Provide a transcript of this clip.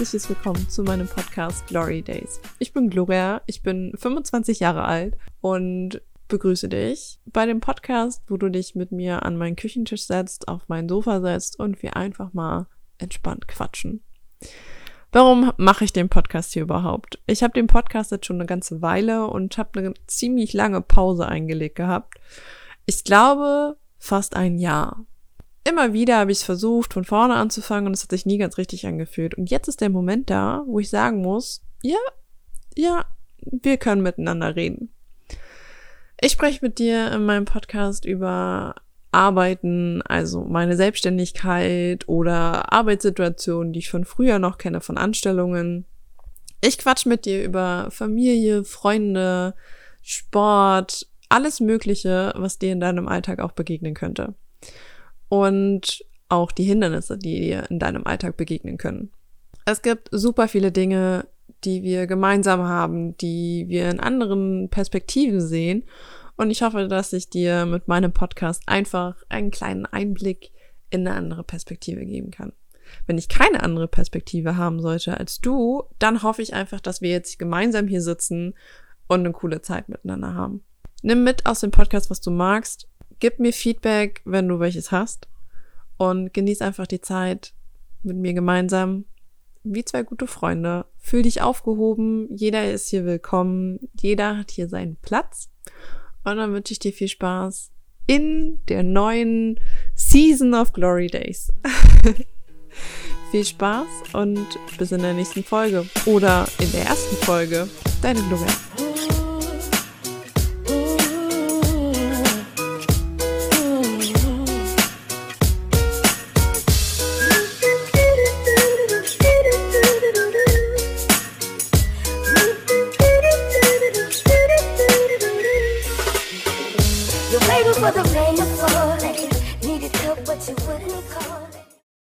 herzliches Willkommen zu meinem Podcast Glory Days. Ich bin Gloria, ich bin 25 Jahre alt und begrüße dich bei dem Podcast, wo du dich mit mir an meinen Küchentisch setzt, auf mein Sofa setzt und wir einfach mal entspannt quatschen. Warum mache ich den Podcast hier überhaupt? Ich habe den Podcast jetzt schon eine ganze Weile und habe eine ziemlich lange Pause eingelegt gehabt. Ich glaube fast ein Jahr. Immer wieder habe ich es versucht, von vorne anzufangen und es hat sich nie ganz richtig angefühlt. Und jetzt ist der Moment da, wo ich sagen muss, ja, ja, wir können miteinander reden. Ich spreche mit dir in meinem Podcast über Arbeiten, also meine Selbstständigkeit oder Arbeitssituationen, die ich von früher noch kenne, von Anstellungen. Ich quatsch mit dir über Familie, Freunde, Sport, alles Mögliche, was dir in deinem Alltag auch begegnen könnte. Und auch die Hindernisse, die dir in deinem Alltag begegnen können. Es gibt super viele Dinge, die wir gemeinsam haben, die wir in anderen Perspektiven sehen und ich hoffe, dass ich dir mit meinem Podcast einfach einen kleinen Einblick in eine andere Perspektive geben kann. Wenn ich keine andere Perspektive haben sollte als du, dann hoffe ich einfach, dass wir jetzt gemeinsam hier sitzen und eine coole Zeit miteinander haben. Nimm mit aus dem Podcast, was du magst. Gib mir Feedback, wenn du welches hast. Und genieß einfach die Zeit mit mir gemeinsam. Wie zwei gute Freunde. Fühl dich aufgehoben. Jeder ist hier willkommen. Jeder hat hier seinen Platz. Und dann wünsche ich dir viel Spaß in der neuen Season of Glory Days. viel Spaß und bis in der nächsten Folge oder in der ersten Folge. Deine Gloria. the rain of fall you needed help, but you wouldn't call.